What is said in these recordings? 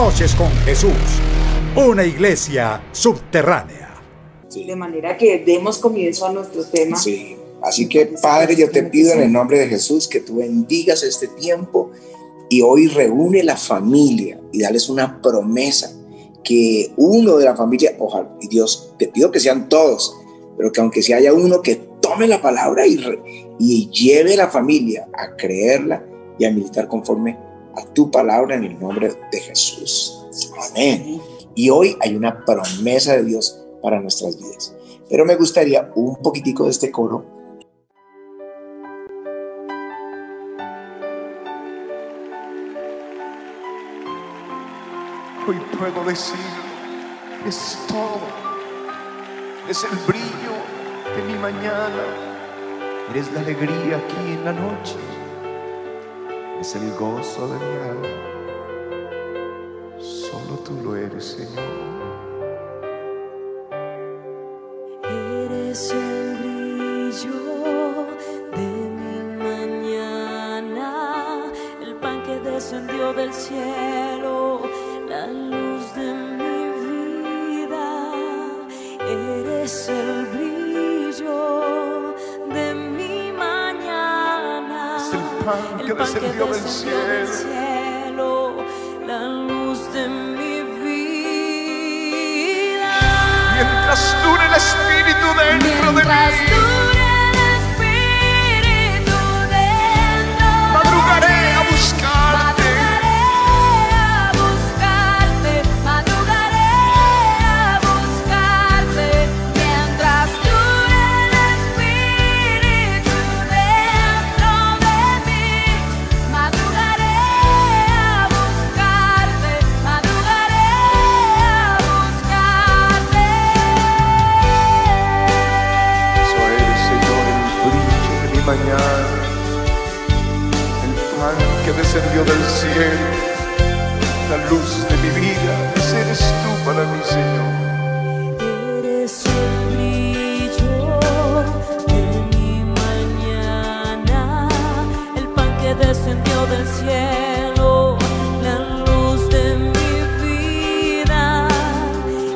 Noches con Jesús, una iglesia subterránea. De manera que demos comienzo a nuestro tema. Sí, así que Padre, yo te pido en el nombre de Jesús que tú bendigas este tiempo y hoy reúne la familia y dales una promesa que uno de la familia, ojalá, y Dios, te pido que sean todos, pero que aunque si haya uno que tome la palabra y, y lleve la familia a creerla y a militar conforme a tu palabra en el nombre de Jesús. Amén. Y hoy hay una promesa de Dios para nuestras vidas. Pero me gustaría un poquitico de este coro. Hoy puedo decir, es todo, es el brillo de mi mañana, eres la alegría aquí en la noche es el gozo de mi alma. Solo tú lo eres, Señor. Eres el brillo de mi mañana, el pan que descendió del cielo, la luz de mi vida. Eres el pan que descendió del cielo, la luz de mi vida. Mientras dure el Espíritu dentro de mí, del cielo, la luz de mi vida. Eres tú para mí, Señor. Eres el brillo de mi mañana, el pan que descendió del cielo, la luz de mi vida.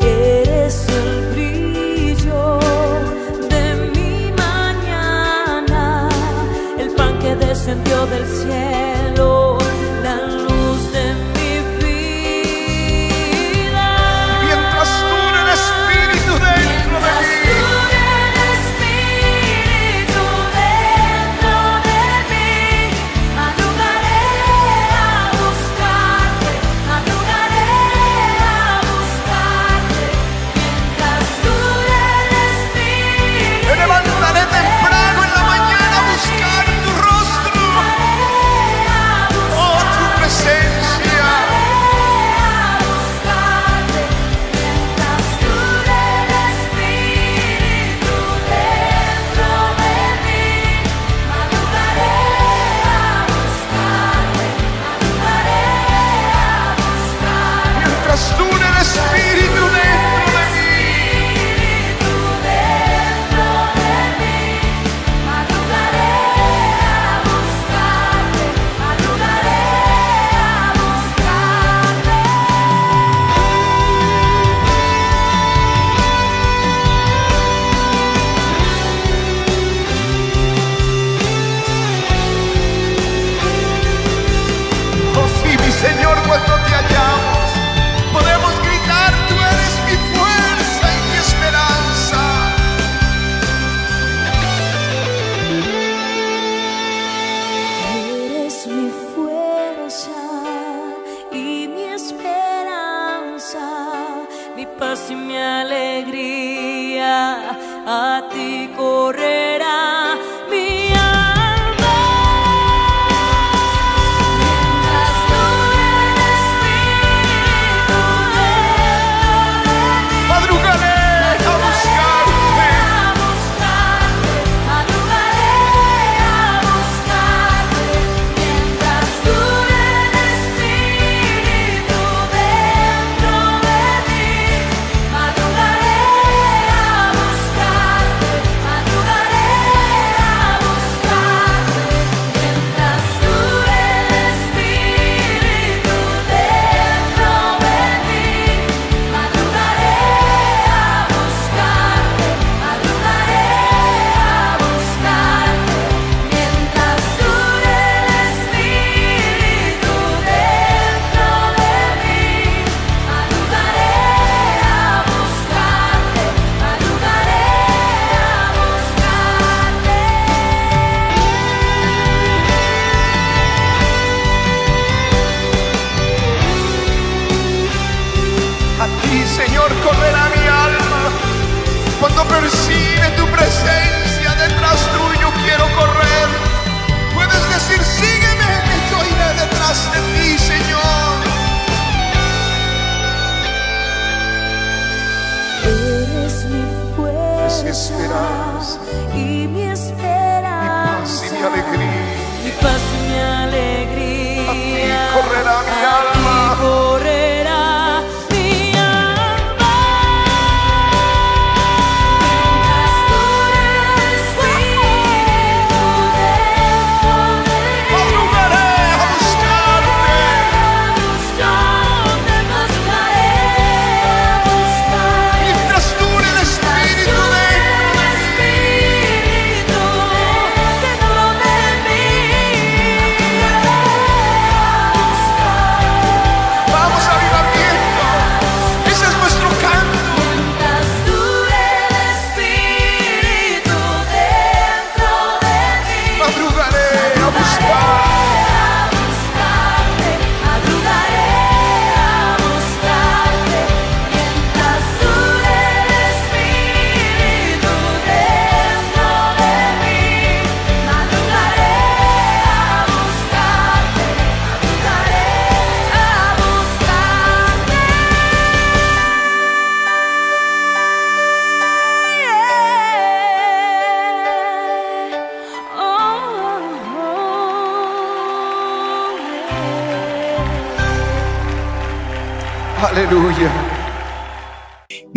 Eres el brillo de mi mañana, el pan que descendió del cielo,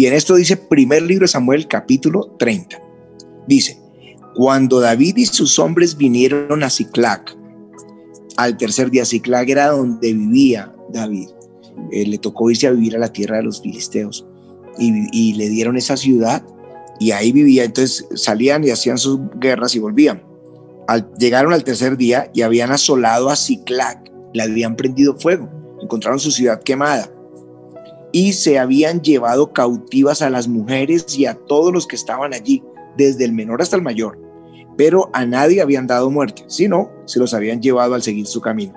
Bien, esto dice primer libro de Samuel, capítulo 30. Dice, cuando David y sus hombres vinieron a Ciclac, al tercer día, Ciclac era donde vivía David. Eh, le tocó irse a vivir a la tierra de los filisteos y, y le dieron esa ciudad y ahí vivía. Entonces salían y hacían sus guerras y volvían. Al, llegaron al tercer día y habían asolado a Ciclac, le habían prendido fuego, encontraron su ciudad quemada y se habían llevado cautivas a las mujeres y a todos los que estaban allí, desde el menor hasta el mayor, pero a nadie habían dado muerte, sino se los habían llevado al seguir su camino.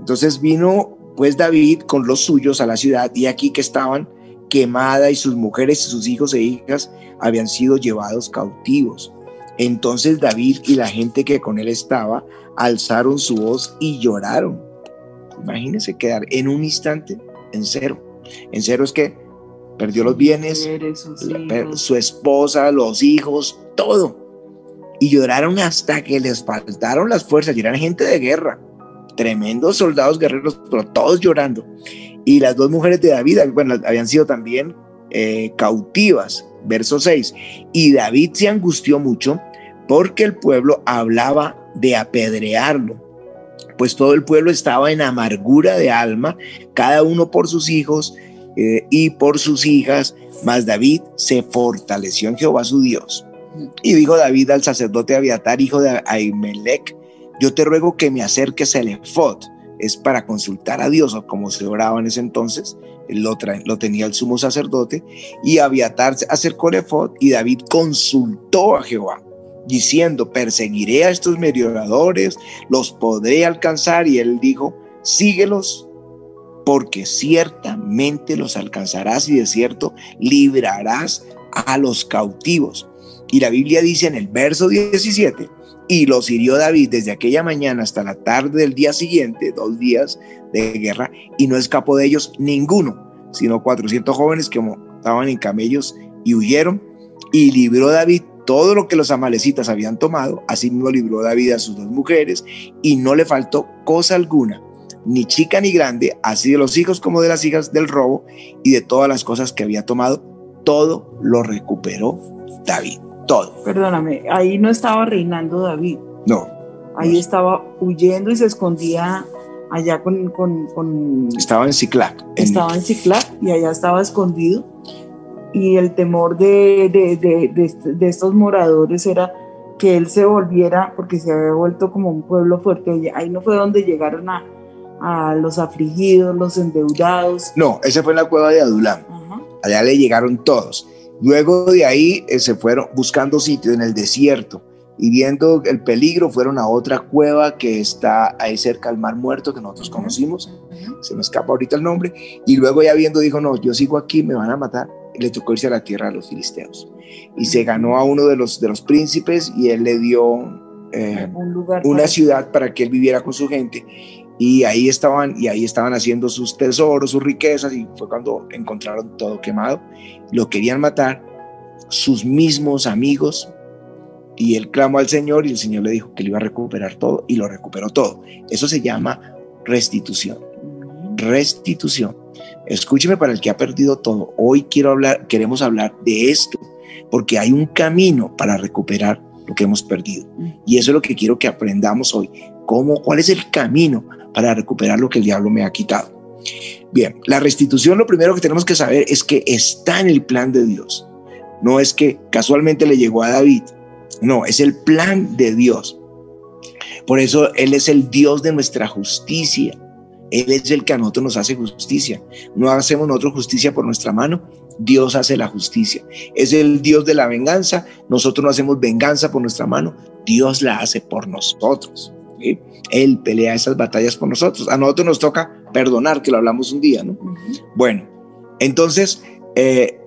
Entonces vino pues David con los suyos a la ciudad y aquí que estaban quemada y sus mujeres y sus hijos e hijas habían sido llevados cautivos. Entonces David y la gente que con él estaba alzaron su voz y lloraron. Imagínense quedar en un instante en cero. En cero es que perdió los bienes, la- su esposa, los hijos, todo. Y lloraron hasta que les faltaron las fuerzas. Y eran gente de guerra, tremendos soldados guerreros, pero todos llorando. Y las dos mujeres de David, bueno, habían sido también eh, cautivas. Verso 6. Y David se angustió mucho porque el pueblo hablaba de apedrearlo. Pues todo el pueblo estaba en amargura de alma, cada uno por sus hijos eh, y por sus hijas, mas David se fortaleció en Jehová su Dios. Y dijo David al sacerdote Abiatar, hijo de Ahimelech, yo te ruego que me acerques al efod. Es para consultar a Dios, o como se oraba en ese entonces, lo, lo tenía el sumo sacerdote, y Abiatar acercó al efod, y David consultó a Jehová, diciendo, perseguiré a estos merodeadores, los podré alcanzar, y él dijo, síguelos, porque ciertamente los alcanzarás y de cierto librarás a los cautivos. Y la Biblia dice en el verso 17, y los hirió David desde aquella mañana hasta la tarde del día siguiente, dos días de guerra, y no escapó de ellos ninguno, sino 400 jóvenes que montaban en camellos y huyeron, y libró David todo lo que los amalecitas habían tomado, asimismo libró David a sus dos mujeres, y no le faltó cosa alguna, ni chica ni grande, así de los hijos como de las hijas del robo, y de todas las cosas que había tomado, todo lo recuperó David, todo. Perdóname, ahí no estaba reinando David, No, ahí estaba huyendo y se escondía allá con, con, con- estaba en Ciclac. en- estaba en Ciclac y allá estaba escondido y el temor de, de, de- de est- de estos moradores era que él se volviera porque se había vuelto como un pueblo fuerte ahí no fue donde llegaron a, a los afligidos los endeudados No, ese fue en la cueva de Adulam. Ajá. Allá le llegaron todos. Luego de ahí eh, se fueron buscando sitio en el desierto y viendo el peligro fueron a otra cueva que está ahí cerca al Mar Muerto que nosotros conocimos. Se me escapa ahorita el nombre. Y luego ya viendo dijo, no, yo sigo aquí, me van a matar. Le tocó irse a la tierra de los filisteos. Y se ganó a uno de los, de los príncipes y él le dio eh, Un lugar una para- ciudad para que él viviera con su gente. Y ahí estaban, y ahí estaban haciendo sus tesoros, sus riquezas, y fue cuando encontraron todo quemado. Lo querían matar sus mismos amigos. Y él clamó al Señor y el Señor le dijo que le iba a recuperar todo y lo recuperó todo. Eso se llama restitución restitución. Escúcheme para el que ha perdido todo. Hoy quiero hablar, queremos hablar de esto, porque hay un camino para recuperar lo que hemos perdido. Y eso es lo que quiero que aprendamos hoy. ¿Cómo, ¿Cuál es el camino para recuperar lo que el diablo me ha quitado? Bien, la restitución lo primero que tenemos que saber es que está en el plan de Dios. No es que casualmente le llegó a David. No, es el plan de Dios. Por eso Él es el Dios de nuestra justicia. Él es el que a nosotros nos hace justicia. No hacemos nosotros justicia por nuestra mano, Dios hace la justicia. Es el Dios de la venganza, nosotros no hacemos venganza por nuestra mano, Dios la hace por nosotros. ¿sí? Él pelea esas batallas por nosotros. A nosotros nos toca perdonar, que lo hablamos un día, ¿no? Bueno, entonces, eh,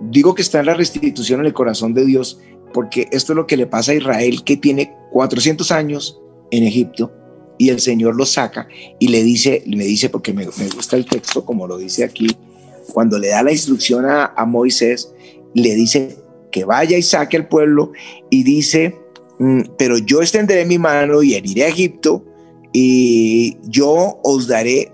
digo que está en la restitución en el corazón de Dios, porque esto es lo que le pasa a Israel, que tiene 400 años en Egipto, y el Señor lo saca y le dice, le dice, porque me, me gusta el texto, como lo dice aquí, cuando le da la instrucción a, a Moisés, le dice que vaya y saque al pueblo, y dice, mm, pero yo extenderé mi mano y heriré a Egipto, y yo os daré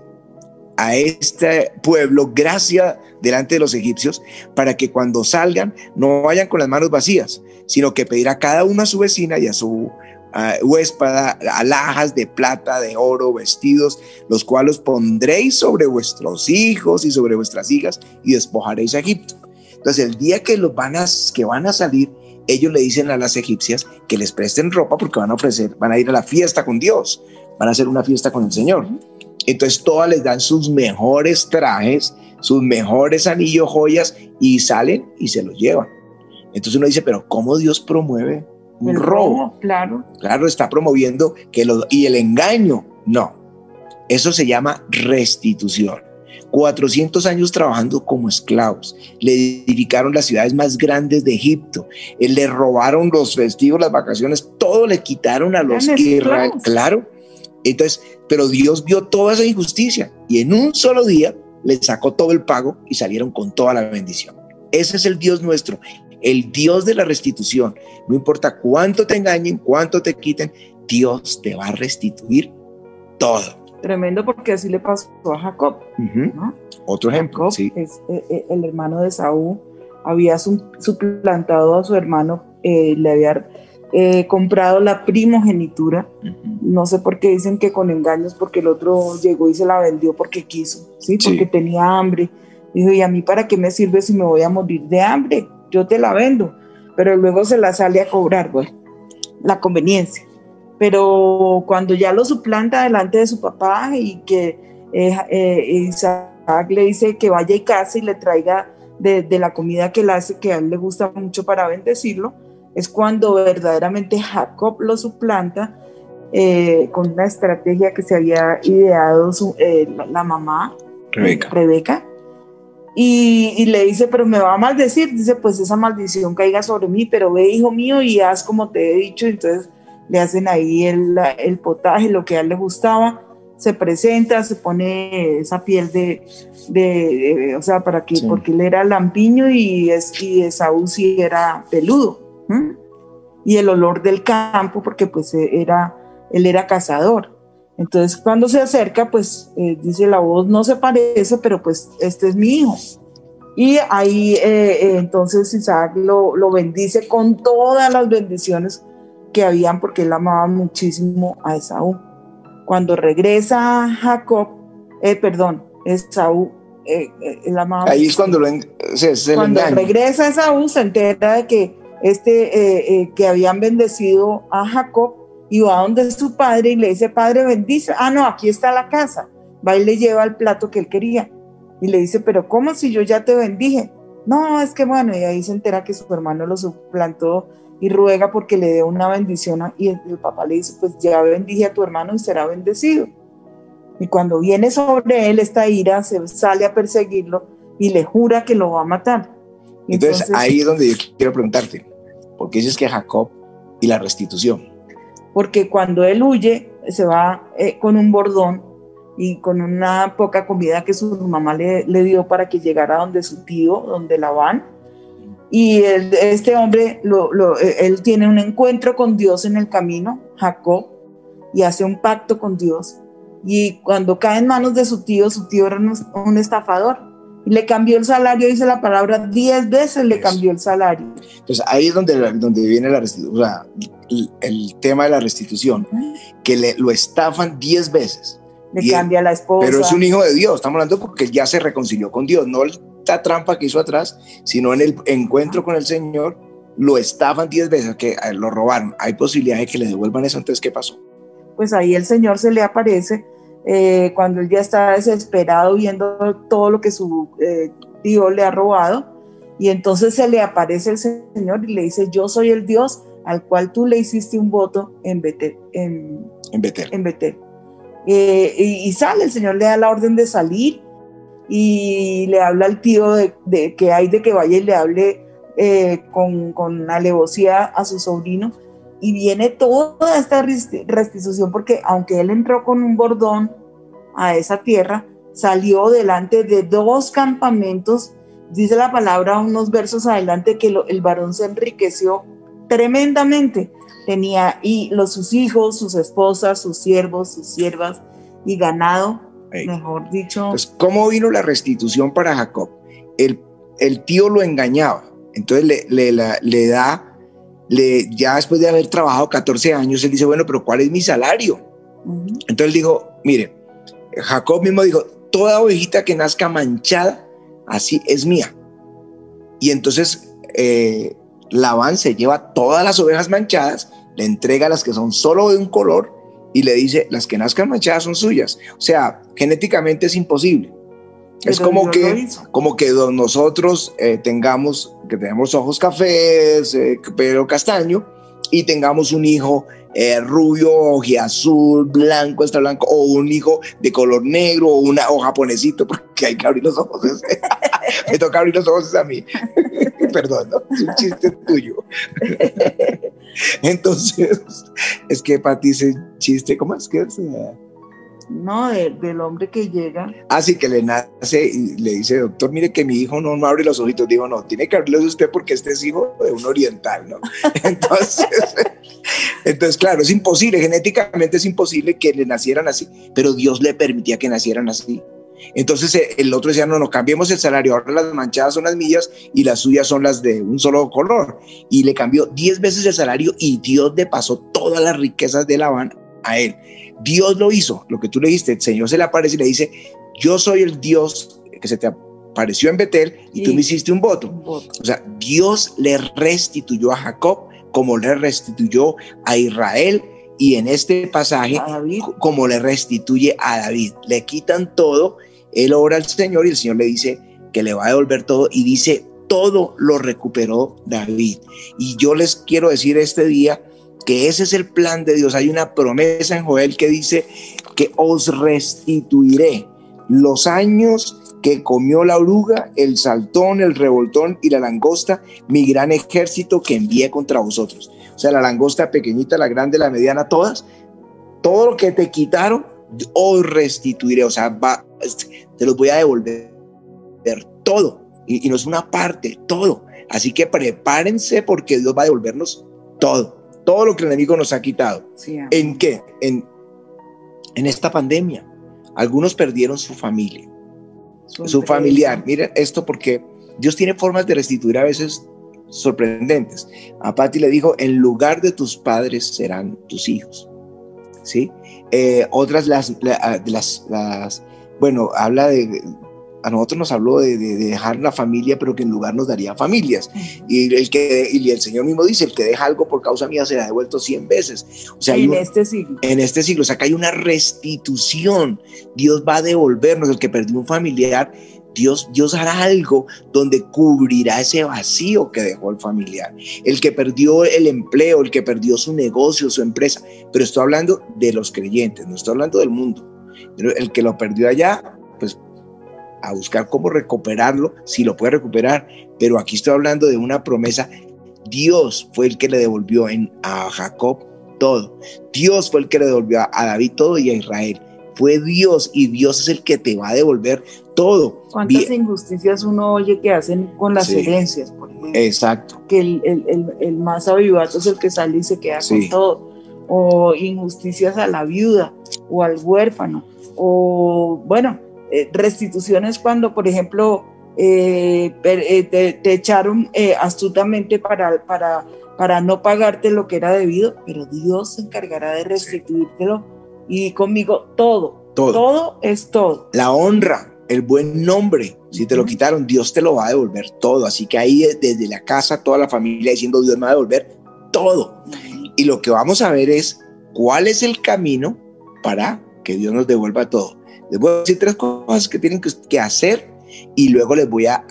a este pueblo gracia delante de los egipcios para que cuando salgan no vayan con las manos vacías, sino que pedirá cada uno a su vecina y a su ah, huéspada alhajas de plata, de oro, vestidos, los cuales pondréis sobre vuestros hijos y sobre vuestras hijas y despojaréis a Egipto. Entonces el día que los van a, que van a salir, ellos le dicen a las egipcias que les presten ropa porque van a ofrecer, van a ir a la fiesta con Dios, van a hacer una fiesta con el Señor. Entonces todas les dan sus mejores trajes, sus mejores anillos, joyas y salen y se los llevan. Entonces uno dice, pero ¿cómo Dios promueve El robo? claro. Claro, está promoviendo que lo, y el engaño, no. Eso se llama restitución. 400 años trabajando como esclavos. Le edificaron las ciudades más grandes de Egipto. Eh, Le robaron los festivos, las vacaciones, todo le quitaron a los Eran Israel. esclavos. Claro. Entonces, pero Dios vio toda esa injusticia y en un solo día le sacó todo el pago y salieron con toda la bendición. Ese es el Dios nuestro, el Dios de la restitución. No importa cuánto te engañen, cuánto te quiten, Dios te va a restituir todo. Tremendo porque así le pasó a Jacob. Ujú. ¿no? Otro ejemplo, Jacob sí. es eh, eh, el hermano de Saúl, había su- suplantado a su hermano, eh, le había eh, comprado la primogenitura. Ujú. No sé por qué dicen que con engaños, porque el otro llegó y se la vendió porque quiso, ¿sí? Sí. Porque tenía hambre. Dijo, ¿y a mí para qué me sirve si me voy a morir de hambre? Yo te la vendo. Pero luego se la sale a cobrar, bueno, la conveniencia. Pero cuando ya lo suplanta delante de su papá y que eh, eh, Isaac le dice que vaya y case y le traiga de, de la comida que él hace, que a él le gusta mucho para bendecirlo, es cuando verdaderamente Jacob lo suplanta eh, con una estrategia que se había ideado su- eh, la, la mamá, Rebeca. Rebeca, y, y le dice, pero me va a maldecir, dice, pues esa maldición caiga sobre mí, pero ve, hijo mío, y haz como te he dicho, entonces le hacen ahí el, el potaje, lo que a él le gustaba, se presenta, se pone esa piel de, de, de- o sea, para que, Sí. porque él era lampiño y, es, y Esaú sí era peludo, ¿m? y el olor del campo, porque pues era, él era cazador. Entonces cuando se acerca, pues eh, dice la voz no se parece, pero pues este es mi hijo. Y ahí eh, eh, entonces Isaac lo, lo bendice con todas las bendiciones que habían porque él amaba muchísimo a Esaú. Cuando regresa Jacob, eh, perdón, Esaú, eh, eh, él amaba Ahí es cuando lo se, se cuando regresa Esaú se entera de que este que habían bendecido a Jacob y va donde su padre y le dice padre bendice ah no aquí está la casa. Va y le lleva el plato que él quería. Y le dice pero cómo si yo ya te bendije no es que bueno y ahí se entera que su hermano lo suplantó y ruega porque le dé una bendición y el, papá le dice pues ya bendije a tu hermano y será bendecido y cuando viene sobre él esta ira se sale a perseguirlo y le jura que lo va a matar. Entonces, Entonces- ahí es donde yo quiero preguntarte, ¿por qué dices que Jacob y la restitución? Porque cuando él huye se va eh, con un bordón y con una poca comida que su mamá le, dio para que llegara donde su tío, donde Labán. Y él- este hombre, lo- eh, él tiene un encuentro con Dios en el camino, Jacob, y hace un pacto con Dios. Y cuando cae en manos de su tío, su tío era un estafador. Le cambió el salario, dice la palabra, diez veces le Eso. cambió el salario. Entonces, ahí es donde, donde viene la restitución, o sea, el, el tema de la restitución, que le, lo estafan 10 veces. Le Y él- cambia la esposa. Pero es un hijo de Dios, estamos hablando porque él ya se reconcilió con Dios, no la trampa que hizo atrás, sino en el encuentro con el Señor, lo estafan 10 veces, que eh, lo robaron. Hay posibilidad de que le devuelvan eso, entonces, ¿qué pasó? pues ahí el Señor se le aparece eh, cuando él ya está desesperado viendo todo lo que su eh, tío le ha robado. Y entonces se le aparece el Señor y le dice, yo soy el Dios al cual tú le hiciste un voto en Betel. En, En Betel. en Betel. Eh, y, y sale, el Señor le da la orden de salir y le habla al tío de, de que hay de que vaya y le hable eh, con, con alevosía a su sobrino. Y viene toda esta resti- restitución porque aunque él entró con un bordón a esa tierra, salió delante de dos campamentos. Dice la palabra unos versos adelante que lo- el varón se enriqueció tremendamente tenía y los sus hijos, sus esposas, sus siervos, sus siervas y ganado, Ey. mejor dicho. Entonces, ¿cómo vino la restitución para Jacob? El, el tío lo engañaba, entonces le, le, la- le da, le, ya después de haber trabajado 14 años, él dice, bueno, pero ¿cuál es mi salario? Ujú. Entonces él dijo, mire, Jacob mismo dijo, toda ovejita que nazca manchada, así es mía. Y entonces eh, Labán se lleva todas las ovejas manchadas, le entrega las que son solo de un color y le dice, las que nazcan manchadas son suyas. O sea, genéticamente es imposible. es como que, como que nosotros eh, tengamos, que tenemos ojos cafés, eh, pelo castaño, y tengamos un hijo eh, rubio, azul, blanco, está blanco, o un hijo de color negro, o, una, o japonesito, porque hay que abrir los ojos. Me toca abrir los ojos a mí. Perdón, es un chiste tuyo. Entonces, es que para ti ese chiste, ¿cómo es que es? No, de- del hombre que llega. Así que le nace y le dice, doctor, mire que mi hijo no, no abre los ojitos. Digo, no, tiene que abrirlos usted porque este es hijo de un oriental, ¿no? Entonces, entonces, claro, es imposible, genéticamente es imposible que le nacieran así, pero Dios le permitía que nacieran así. Entonces eh, el otro decía, no, no, cambiemos el salario, ahora las manchadas son las mías y las suyas son las de un solo color. Y le cambió 10 veces el salario y Dios le pasó todas las riquezas de Labán a él. Dios lo hizo, lo que tú le dijiste, el Señor se le aparece y le dice, yo soy el Dios que se te apareció en Betel y tú me hiciste un voto. un voto. O sea, Dios le restituyó a Jacob como le restituyó a Israel y en este pasaje como le restituye a David. Le quitan todo, él ora al Señor y el Señor le dice que le va a devolver todo y dice, todo lo recuperó David. Y yo les quiero decir este día que ese es el plan de Dios. Hay una promesa en Joel que dice que os restituiré los años que comió la oruga, el saltón, el revoltón y la langosta, mi gran ejército que envié contra vosotros. O sea, la langosta pequeñita, la grande, la mediana, todas, todo lo que te quitaron, os restituiré. O sea, va- te los voy a devolver todo. Y, y no es una parte, todo. Así que prepárense porque Dios va a devolvernos todo. Todo lo que el enemigo nos ha quitado. Sí. ¿En qué? En, en esta pandemia. Algunos perdieron su familia su familiar. Miren esto porque Dios tiene formas de restituir a veces sorprendentes. A Patti le dijo, en lugar de tus padres serán tus hijos. ¿Sí? Eh, otras las, la- de las, las, bueno, habla de, a nosotros nos habló de, de- de dejar la familia, pero que en lugar nos daría familias. Y el, que, y el Señor mismo dice, el que deja algo por causa mía será devuelto 100 veces. O sea, en un- este siglo. en este siglo. O sea, que hay una restitución. Dios va a devolvernos. El que perdió un familiar, Dios, Dios hará algo donde cubrirá ese vacío que dejó el familiar. El que perdió el empleo, el que perdió su negocio, su empresa. Pero estoy hablando de los creyentes, no estoy hablando del mundo. El que lo perdió allá, pues a buscar cómo recuperarlo, si lo puede recuperar, pero aquí estoy hablando de una promesa. Dios fue el que le devolvió en, a Jacob todo. Dios fue el que le devolvió a David todo y a Israel. Fue Dios y Dios es el que te va a devolver todo. ¿Cuántas Bien, injusticias uno oye que hacen con las Sí. herencias? Por ejemplo? exacto. que el, el, el, el más avivato es el que sale y se queda Sí. con todo. O injusticias a la viuda o al huérfano. O, bueno, eh, restituciones cuando, por ejemplo, eh, eh, te, te echaron eh, astutamente para, para, para no pagarte lo que era debido, pero Dios se encargará de restituírtelo. Y conmigo, todo, Todo. todo es todo. La honra, el buen nombre, si te lo quitaron, Dios te lo va a devolver todo. Así que ahí desde la casa, toda la familia diciendo, Dios me va a devolver todo. Y lo que vamos a ver es cuál es el camino para que Dios nos devuelva todo. Les voy a decir tres cosas que tienen que, hacer y luego les voy a,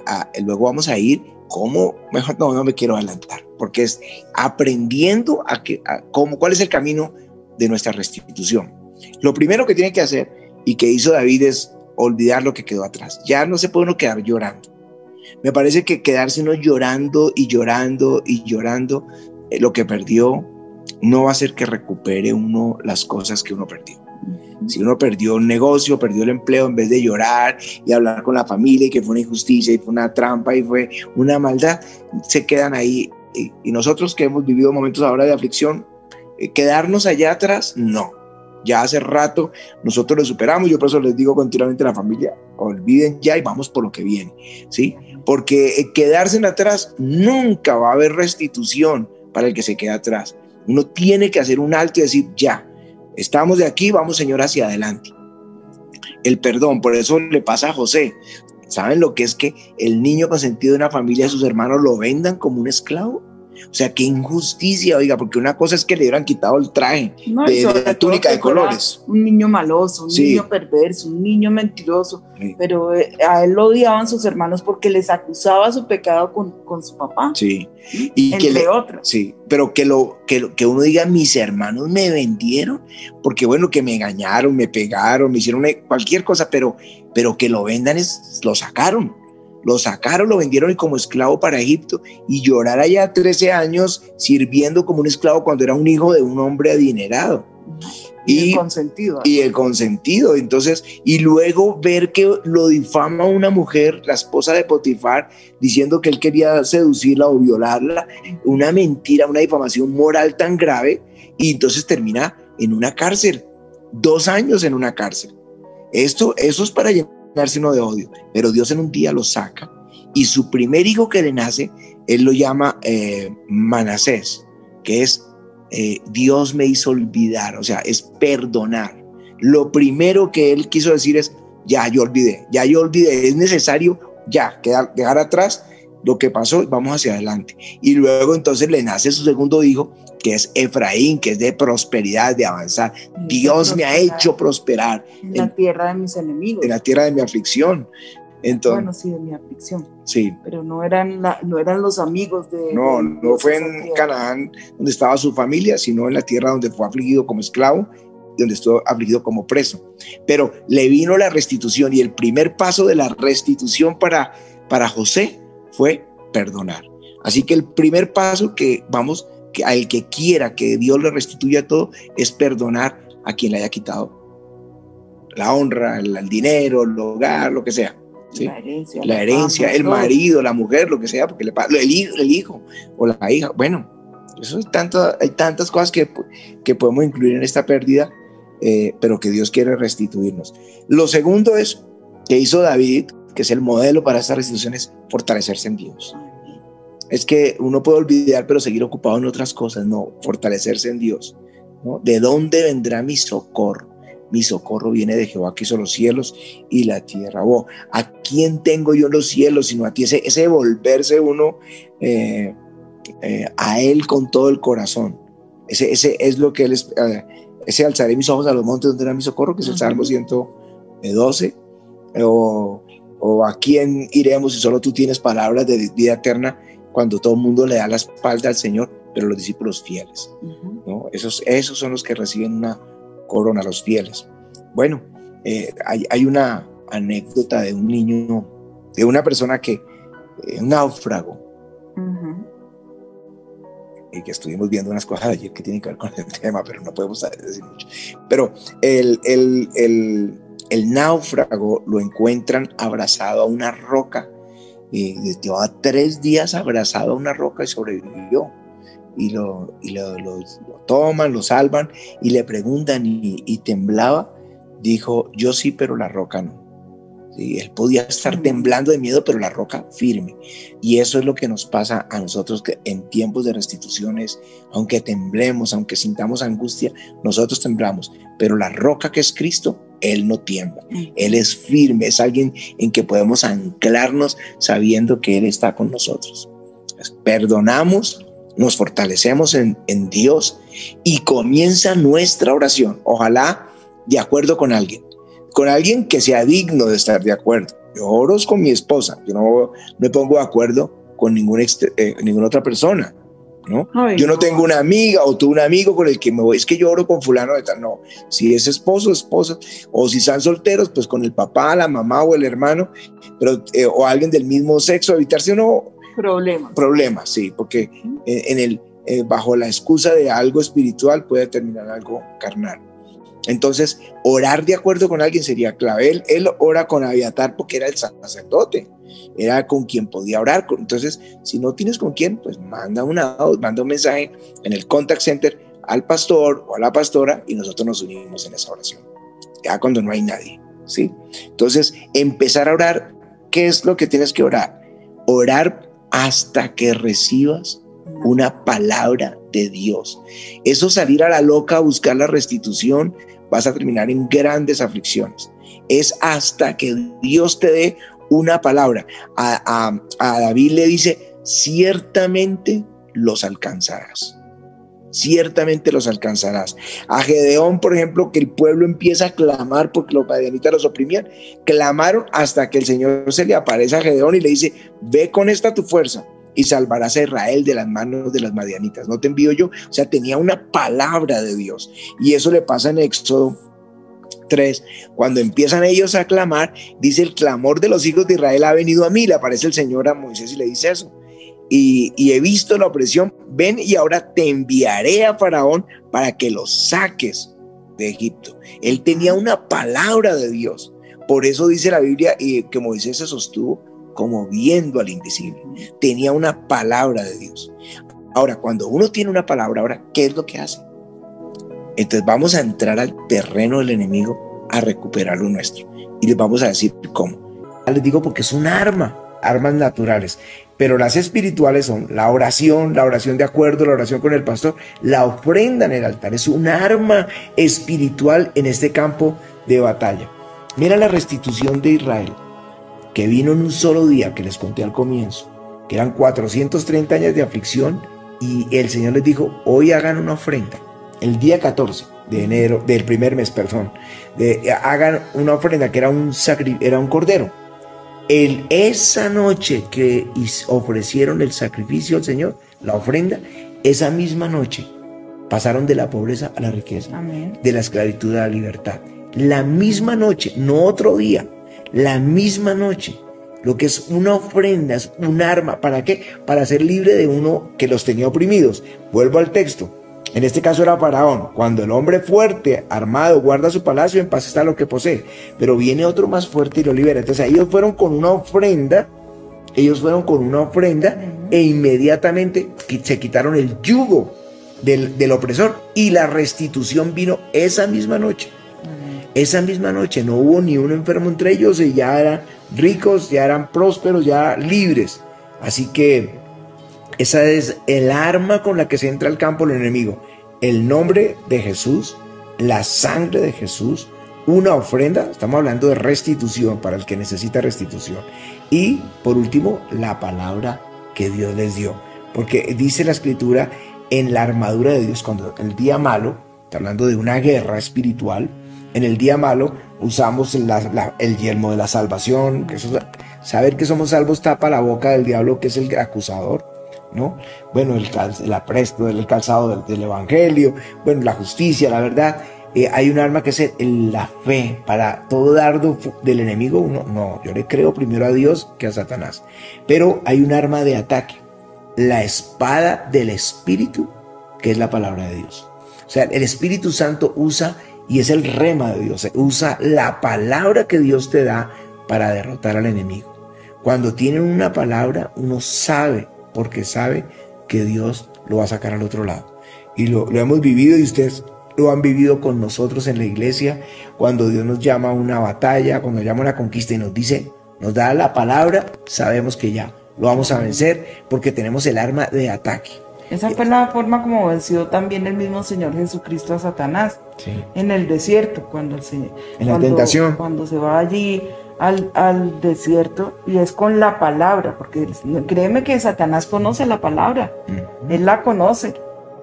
luego vamos a ir cómo, mejor no, no me quiero adelantar, porque es aprendiendo a que, cómo, cuál es el camino de nuestra restitución. Lo primero que tiene que hacer y que hizo David es olvidar lo que quedó atrás. Ya no se puede uno quedar llorando. Me parece que quedarse uno llorando y llorando y llorando eh, lo que perdió no va a hacer que recupere uno las cosas que uno perdió. Si uno perdió un negocio, perdió el empleo, en vez de llorar y hablar con la familia y que fue una injusticia y fue una trampa y fue una maldad, se quedan ahí. Y, nosotros que hemos vivido momentos ahora de aflicción, eh, quedarnos allá atrás, no. Ya hace rato nosotros lo superamos. Yo por eso les digo continuamente a la familia, olviden ya y vamos por lo que viene, ¿sí? Porque eh, quedarse en atrás nunca va a haber restitución para el que se queda atrás. Uno tiene que hacer un alto y decir, ya, estamos de aquí, vamos Señor hacia adelante. El perdón, por eso le pasa a José. ¿Saben lo que es que el niño consentido de una familia sus hermanos lo vendan como un esclavo? O sea, qué injusticia, oiga, porque una cosa es que le hubieran quitado el traje No, de, la túnica que de colores. Un niño maloso, un Sí. niño perverso, un niño mentiroso, Sí. pero eh, a él lo odiaban sus hermanos porque les acusaba su pecado con, con su papá, Sí. Y que entre le, otras. Sí, pero que, lo, que, que uno diga, mis hermanos me vendieron, porque bueno, que me engañaron, me pegaron, me hicieron eh, cualquier cosa, pero, pero que lo vendan es, lo sacaron, lo sacaron, lo vendieron como esclavo para Egipto y llorar allá 13 años sirviendo como un esclavo cuando era un hijo de un hombre adinerado. Y, Y, consentido. y el consentido, entonces, y luego ver que lo difama una mujer, la esposa de Potifar, diciendo que él quería seducirla o violarla, una mentira, una difamación moral tan grave, y entonces termina en una cárcel, dos años en una cárcel. Esto, eso es para llenarse uno de odio, pero Dios en un día lo saca, y su primer hijo que le nace, él lo llama eh, Manasés, que es eh, Dios me hizo olvidar, o sea, es perdonar. Lo primero que él quiso decir es, ya yo olvidé, ya yo olvidé, es necesario ya quedar, dejar atrás lo que pasó, vamos hacia adelante. Y luego entonces le nace su segundo hijo, que es Efraín, que es de prosperidad, de avanzar. Dios me ha hecho prosperar en la tierra de mis enemigos. en la tierra de mi aflicción. Entonces, bueno, sí, de mi aflicción, sí, pero no eran, la- no eran los amigos de... no, de no fue en. Canaán donde estaba su familia, sino en la tierra donde fue afligido como esclavo y donde estuvo afligido como preso. Pero le vino la restitución y el primer paso de la restitución para, para José fue perdonar. Así que el primer paso que vamos, que al que quiera que Dios le restituya todo, es perdonar a quien le haya quitado la honra, el, el dinero, el hogar, lo que sea. ¿sí? La herencia, la herencia, fama, el todo. marido, la mujer, lo que sea, porque le, el, hijo, el hijo o la hija. Bueno, eso es tanto, hay tantas cosas que, que podemos incluir en esta pérdida, eh, pero que Dios quiere restituirnos. Lo segundo es que hizo David, que es el modelo para esta restitución, es fortalecerse en Dios. Es que uno puede olvidar, pero seguir ocupado en otras cosas, no, fortalecerse en Dios. ¿no? ¿De dónde vendrá mi socorro? Mi socorro viene de Jehová que hizo los cielos y la tierra. Oh, ¿A quién tengo yo en los cielos sino a ti? Ese, ese volverse uno eh, eh, a Él con todo el corazón. Ese, ese es lo que Él es. eh, ese alzaré mis ojos a los montes donde era mi socorro, que es el. Salmo 112. O, o a quién iremos si solo tú tienes palabras de vida eterna cuando todo el mundo le da la espalda al Señor, pero los discípulos fieles. Esos, esos son los que reciben una corona, los fieles. Bueno, eh, hay, hay una, anécdota de un niño, de una persona que, eh, un náufrago, y que estuvimos viendo unas cosas ayer que tienen que ver con el tema, pero no podemos decir mucho. Pero el, el, el, el náufrago lo encuentran abrazado a una roca. Y llevaba tres días abrazado a una roca y sobrevivió. Y lo, y lo, lo- lo toman, lo salvan y le preguntan y, y temblaba. Dijo, yo sí, pero la roca no. Sí, él podía estar temblando de miedo, pero la roca firme. Y eso es lo que nos pasa a nosotros que en tiempos de restituciones, aunque temblemos, aunque sintamos angustia, nosotros temblamos. Pero la roca que es Cristo, Él no tiembla. Él es firme, es alguien en que podemos anclarnos sabiendo que Él está con nosotros. Perdonamos, nos fortalecemos en, en Dios y comienza nuestra oración. Ojalá de acuerdo con alguien, con alguien que sea digno de estar de acuerdo. Yo oro con mi esposa, yo no me pongo de acuerdo con exter- eh, ninguna otra persona. ¿No? Ay, Yo no tengo una amiga o tú un amigo con el que me voy, es que yo oro con fulano de tal, no. Si es esposo, esposa, o si están solteros, pues con el papá, la mamá o el hermano, pero, eh, o alguien del mismo sexo, evitarse uno Problema. problemas, sí, porque en, en el, eh, bajo la excusa de algo espiritual puede terminar algo carnal. Entonces, orar de acuerdo con alguien sería clave. Él, él ora con Abiatar porque era el sacerdote, era con quien podía orar. Entonces, si no tienes con quién, pues manda, una, manda un mensaje en el contact center al pastor o a la pastora y nosotros nos unimos en esa oración. Ya cuando no hay nadie, ¿sí? Entonces, empezar a orar, ¿qué es lo que tienes que orar? Orar hasta que recibas una palabra de Dios. Eso salir a la loca a buscar la restitución, vas a terminar en grandes aflicciones. Es hasta que Dios te dé una palabra. A, a- a David le dice, ciertamente los alcanzarás. Ciertamente los alcanzarás. A Gedeón, por ejemplo, que el pueblo empieza a clamar porque los madianitas los oprimían, clamaron hasta que el Señor se le aparece a Gedeón y le dice, ve con esta tu fuerza y salvarás a Israel de las manos de las madianitas. No te envío yo. O sea, tenía una palabra de Dios. Y eso le pasa en Éxodo 3. Cuando empiezan ellos a clamar, dice el clamor de los hijos de Israel ha venido a mí. Le aparece el Señor a Moisés y le dice eso. Y, he visto la opresión. Ven y ahora te enviaré a Faraón para que los saques de Egipto. Él tenía una palabra de Dios. Por eso dice la Biblia eh, que Moisés se sostuvo como viendo al invisible. Tenía una palabra de Dios. Ahora, cuando uno tiene una palabra, ahora, ¿qué es lo que hace? Entonces vamos a entrar al terreno del enemigo a recuperar lo nuestro. Y les vamos a decir cómo. Les digo porque es un arma, armas naturales. Pero las espirituales son la oración, la oración de acuerdo, la oración con el pastor, la ofrenda en el altar. Es un arma espiritual en este campo de batalla. Mira la restitución de Israel que vino en un solo día, que les conté al comienzo, que eran 430 años de aflicción, y el Señor les dijo, hoy hagan una ofrenda, el día 14 de enero, del primer mes, perdón, de, hagan una ofrenda que era un, sacri, era un cordero. El, esa noche que ofrecieron el sacrificio al Señor, la ofrenda, esa misma noche pasaron de la pobreza a la riqueza Amén. de la esclavitud a la libertad. La misma noche, no otro día, la misma noche. Lo que es una ofrenda, es un arma. ¿Para qué? Para ser libre de uno que los tenía oprimidos. Vuelvo al texto. En este caso era Faraón. Cuando el hombre fuerte, armado, guarda su palacio, en paz está lo que posee. Pero viene otro más fuerte y lo libera. Entonces ellos fueron con una ofrenda. Ellos fueron con una ofrenda e inmediatamente se quitaron el yugo del, del opresor y la restitución vino esa misma noche. Esa misma noche no hubo ni un enfermo entre ellos y ya eran ricos, ya eran prósperos, ya libres. Así que esa es el arma con la que se entra al campo el enemigo. El nombre de Jesús, la sangre de Jesús, una ofrenda, estamos hablando de restitución para el que necesita restitución. Y por último, la palabra que Dios les dio. Porque dice la escritura en la armadura de Dios, cuando el día malo, está hablando de una guerra espiritual, en el día malo usamos el yelmo de la salvación, saber que somos salvos tapa la boca del diablo que es el acusador, ¿no? Bueno, el, apresto del calzado del, evangelio, bueno, la justicia, la verdad, eh, hay un arma que es la fe. Para todo dardo del enemigo, uno, no, yo le creo primero a Dios que a Satanás. Pero hay un arma de ataque, la espada del Espíritu, que es la palabra de Dios. O sea, el Espíritu Santo usa, y es el rema de Dios, usa la palabra que Dios te da para derrotar al enemigo. Cuando tienen una palabra, uno sabe, porque sabe que Dios lo va a sacar al otro lado. Y lo, lo hemos vivido y ustedes lo han vivido con nosotros en la iglesia, cuando Dios nos llama a una batalla, cuando llama a una conquista y nos dice, nos da la palabra, sabemos que ya lo vamos a vencer porque tenemos el arma de ataque. Esa fue la forma como venció también el mismo Señor Jesucristo a Satanás en el desierto, cuando el Señor, En la cuando- tentación. Cuando se va allí al, al desierto y es con la palabra, porque créeme que Satanás conoce la palabra, él la conoce,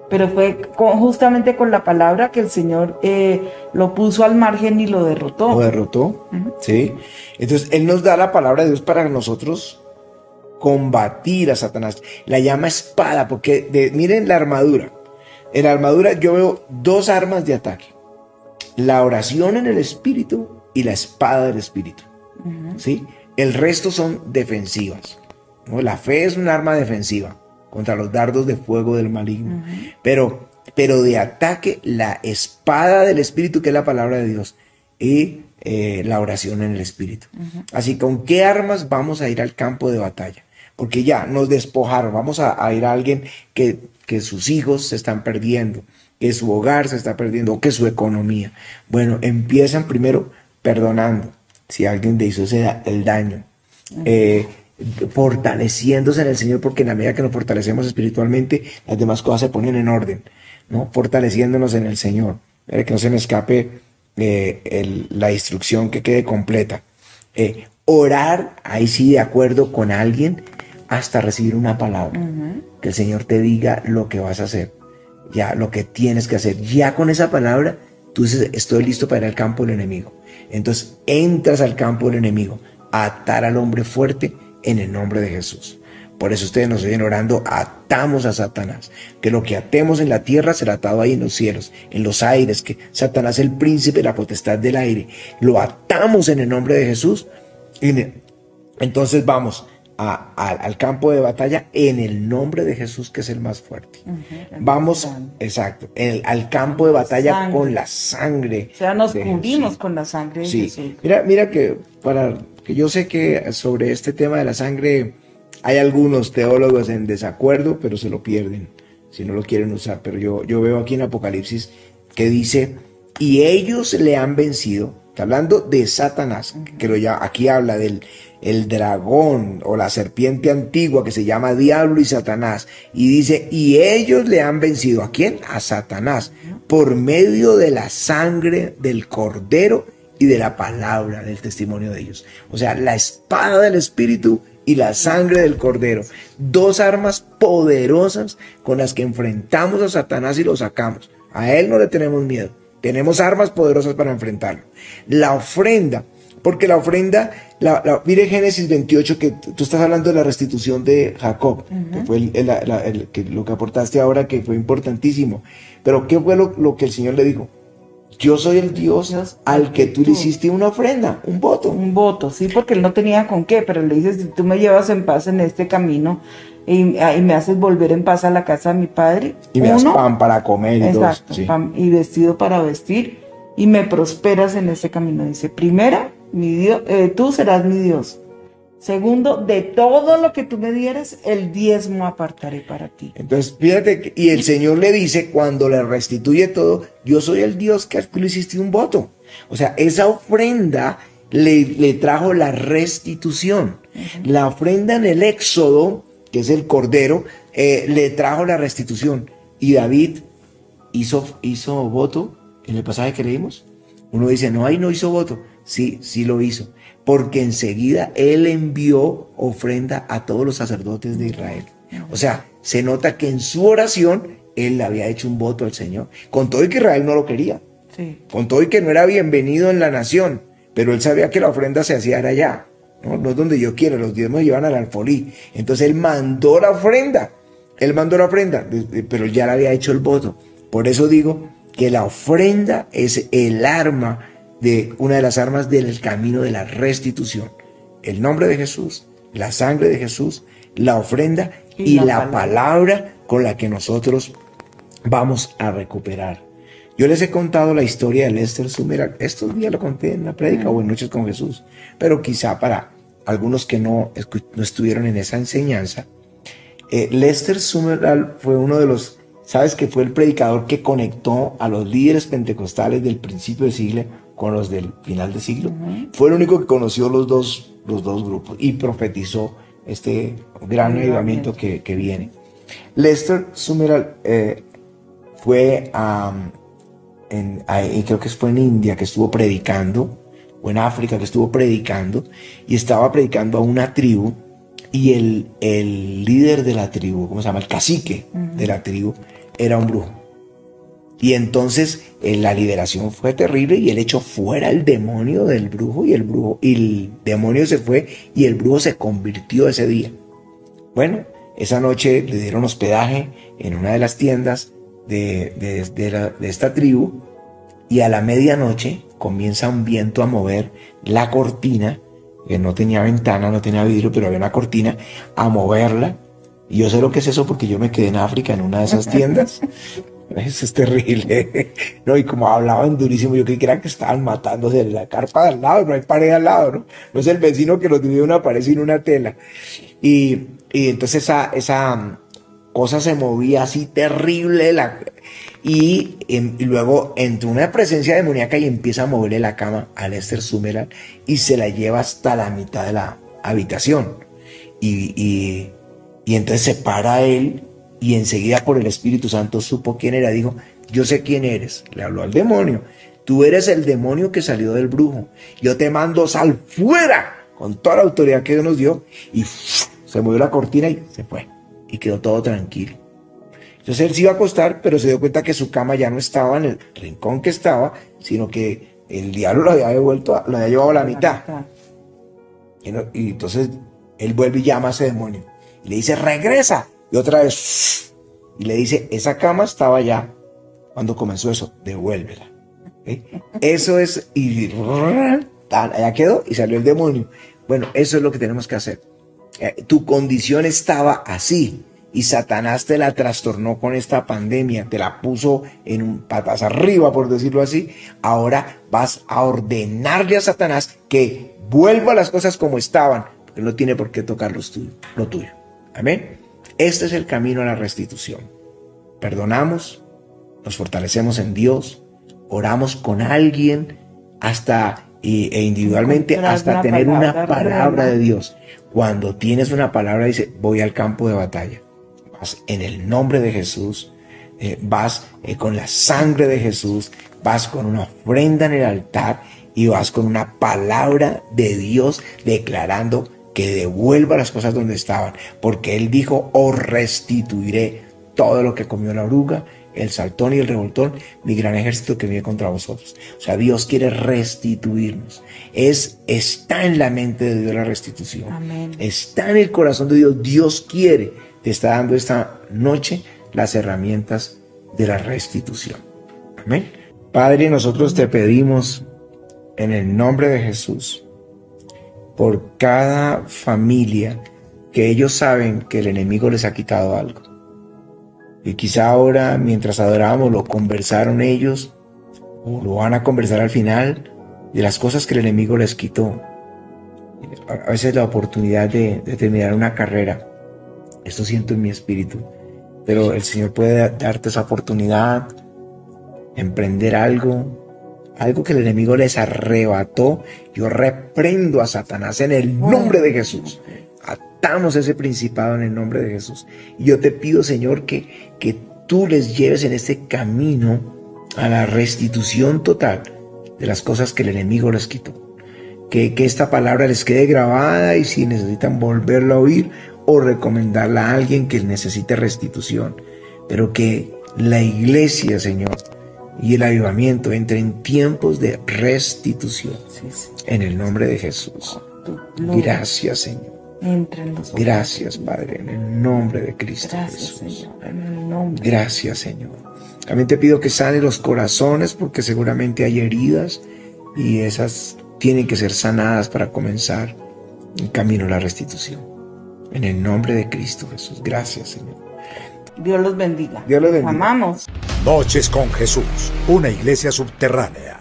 pero fue con- justamente con la palabra que el Señor eh, lo puso al margen y lo derrotó. Lo derrotó. Sí. Entonces, Él nos da la palabra de Dios para nosotros combatir a Satanás. La llama espada, porque de- miren la armadura. En la armadura yo veo dos armas de ataque. La oración en el espíritu y la espada del espíritu. ¿Sí? El resto son defensivas. ¿no? La fe es un arma defensiva contra los dardos de fuego del maligno. Pero, pero de ataque, la espada del espíritu, que es la palabra de Dios, y eh, la oración en el espíritu. Así, ¿con qué armas vamos a ir al campo de batalla? Porque ya nos despojaron, vamos a, a ir a alguien que, que sus hijos se están perdiendo, que su hogar se está perdiendo, que su economía. Bueno, empiezan primero perdonando, si alguien te hizo ese da- el daño, eh, fortaleciéndose en el Señor, porque en la medida que nos fortalecemos espiritualmente, las demás cosas se ponen en orden, ¿no? Fortaleciéndonos en el Señor, eh, que no se me escape eh, el- la instrucción que quede completa. Eh, orar, ahí sí, de acuerdo con alguien, hasta recibir una palabra, que el Señor te diga lo que vas a hacer, ya lo que tienes que hacer, ya con esa palabra, tú dices, estoy listo para ir al campo del enemigo. Entonces entras al campo del enemigo, a atar al hombre fuerte en el nombre de Jesús. Por eso ustedes nos oyen orando, atamos a Satanás. Que lo que atemos en la tierra será atado ahí en los cielos, en los aires, que Satanás es el príncipe de la potestad del aire. Lo atamos en el nombre de Jesús. Y entonces vamos a- a- al campo de batalla en el nombre de Jesús, que es el más fuerte. Vamos, exacto, el- al campo de batalla Sangre. con la sangre. O sea, nos cubrimos con la sangre de Sí, Jesús. mira, mira que para que yo sé que sobre este tema de la sangre hay algunos teólogos en desacuerdo, pero se lo pierden si no lo quieren usar. Pero yo, yo veo aquí en Apocalipsis que dice, y ellos le han vencido. Está hablando de Satanás, que lo llama, aquí habla del el dragón o la serpiente antigua que se llama Diablo y Satanás. Y dice, y ellos le han vencido. ¿A quién? A Satanás. Por medio de la sangre del cordero y de la palabra del testimonio de ellos. O sea, la espada del Espíritu y la sangre del cordero. Dos armas poderosas con las que enfrentamos a Satanás y lo sacamos. A él no le tenemos miedo. Tenemos armas poderosas para enfrentarlo. La ofrenda, porque la ofrenda, la, la- mire Génesis 28, que tú estás hablando de la restitución de Jacob, que fue el- el- la- el- que, lo que aportaste ahora, que fue importantísimo. Pero ¿qué fue lo, lo que el Señor le dijo? Yo soy el Dios Dios al que tú le hiciste una ofrenda, un voto. Un voto, sí, porque él no tenía con qué, pero le dices, si tú me llevas en paz en este camino y, y me haces volver en paz a la casa de mi padre, Y me das uno, pan para comer y exacto, sí. pan y vestido para vestir, y me prosperas en este camino. Dice, primera, mi Dios, eh, tú serás mi Dios. Segundo, de todo lo que tú me dieras, el diezmo apartaré para ti. Entonces, fíjate, que- y el Señor le dice, cuando le restituye todo, yo soy el Dios que tú le hiciste un voto. O sea, esa ofrenda le, le trajo la restitución. La ofrenda en el Éxodo, que es el Cordero, eh, le trajo la restitución. Y David hizo, hizo voto en el pasaje que leímos. Uno dice, no, ahí no hizo voto. Sí, sí lo hizo. Porque enseguida él envió ofrenda a todos los sacerdotes de Israel. O sea, se nota que en su oración él le había hecho un voto al Señor. Con todo y que Israel no lo quería. Sí. Con todo y que no era bienvenido en la nación. Pero él sabía que la ofrenda se hacía allá. No, no es donde yo quiero. Los diezmos llevan al alfolí. Entonces él mandó la ofrenda. Él mandó la ofrenda. Pero ya le había hecho el voto. Por eso digo que la ofrenda es el arma de una de las armas del camino de la restitución. El nombre de Jesús, la sangre de Jesús, la ofrenda y, Y la, la palabra. palabra. con la que nosotros vamos a recuperar. Yo les he contado la historia de Lester Summerall. Estos días lo conté en la prédica o en Noches con Jesús. Pero quizá para algunos que no, no estuvieron en esa enseñanza, eh, Lester Summerall fue uno de los, sabes que fue el predicador que conectó a los líderes pentecostales del principio del siglo con los del final del siglo. Fue el único que conoció los dos, los dos grupos y profetizó este gran avivamiento que, que viene. Lester Summerall eh, fue a, en, y creo que fue en India que estuvo predicando, o en África que estuvo predicando, y estaba predicando a una tribu, y el, el líder de la tribu, ¿cómo se llama? El cacique de la tribu, era un brujo. Y entonces eh, la liberación fue terrible y él echó fuera el demonio del brujo y el brujo, y el demonio se fue y el brujo se convirtió ese día. Bueno, esa noche le dieron hospedaje en una de las tiendas de, de- de la- de esta tribu y a la medianoche comienza un viento a mover la cortina, que no tenía ventana, no tenía vidrio, pero había una cortina, a moverla. Y yo sé lo que es eso porque yo me quedé en África en una de esas tiendas. Eso es terrible. No, y como hablaban durísimo, yo creí que era que estaban matándose en la carpa de al lado, no hay pared al lado, ¿no? No es el vecino que lo tuviera una pared sino una tela. Y, y entonces esa, esa cosa se movía así terrible la, y, luego entró una presencia demoníaca y empieza a moverle la cama a Lester Summerall y se la lleva hasta la mitad de la habitación. Y, y, y entonces se para él y enseguida por el Espíritu Santo supo quién era. Dijo, yo sé quién eres. Le habló al demonio. Tú eres el demonio que salió del brujo. Yo te mando sal fuera con toda la autoridad que Dios nos dio. Y se movió la cortina y se fue. Y quedó todo tranquilo. Entonces él se iba a acostar, pero se dio cuenta que su cama ya no estaba en el rincón que estaba, sino que el diablo lo había devuelto, a- lo había llevado a la mitad. Y, no- y entonces él vuelve y llama a ese demonio. Y le dice, regresa. Y otra vez. Y le dice, esa cama estaba ya cuando comenzó eso, devuélvela. ¿Ok? Eso es, y allá quedó y salió el demonio. Bueno, eso es lo que tenemos que hacer. Eh, tu condición estaba así y Satanás te la trastornó con esta pandemia, te la puso en un patas arriba, por decirlo así. Ahora vas a ordenarle a Satanás que vuelva las cosas como estaban, porque no tiene por qué tocar los tuyo- lo tuyo. Amén. Este es el camino a la restitución. Perdonamos, nos fortalecemos en Dios, oramos con alguien hasta y- e individualmente hasta tener una palabra de Dios. Cuando tienes una palabra dice, voy al campo de batalla. Vas en el nombre de Jesús, eh, vas eh, con la sangre de Jesús, vas con una ofrenda en el altar y vas con una palabra de Dios declarando que devuelva las cosas donde estaban, porque Él dijo, os restituiré todo lo que comió la oruga, el saltón y el revoltón, mi gran ejército que viene contra vosotros. O sea, Dios quiere restituirnos. Es, está en la mente de Dios la restitución. Amén. Está en el corazón de Dios. Dios quiere, te está dando esta noche las herramientas de la restitución. Amén. Padre, nosotros te pedimos en el nombre de Jesús por cada familia que ellos saben que el enemigo les ha quitado algo. Y quizá ahora, mientras adorábamos, lo conversaron ellos, o lo van a conversar al final, de las cosas que el enemigo les quitó. A veces la oportunidad de, terminar una carrera, esto siento en mi espíritu, pero el Señor puede da- darte esa oportunidad, emprender algo, algo que el enemigo les arrebató. Yo reprendo a Satanás en el nombre de Jesús. Atamos ese principado en el nombre de Jesús. Y yo te pido, Señor, que, que tú les lleves en este camino a la restitución total de las cosas que el enemigo les quitó. Que, que esta palabra les quede grabada y si necesitan volverla a oír o recomendarla a alguien que necesite restitución. Pero que la iglesia, Señor, y el avivamiento entre en tiempos de restitución. Sí, sí. En el nombre de Jesús. Gracias, Señor. Entra en nosotros. Gracias, Padre, en el nombre de Cristo Gracias, Jesús. Señor. En el nombre. Gracias, Señor. También te pido que sane los corazones porque seguramente hay heridas y esas tienen que ser sanadas para comenzar el camino a la restitución. En el nombre de Cristo Jesús. Gracias, Señor. Dios los bendiga. Dios los bendiga. Amamos. Noches con Jesús, una iglesia subterránea.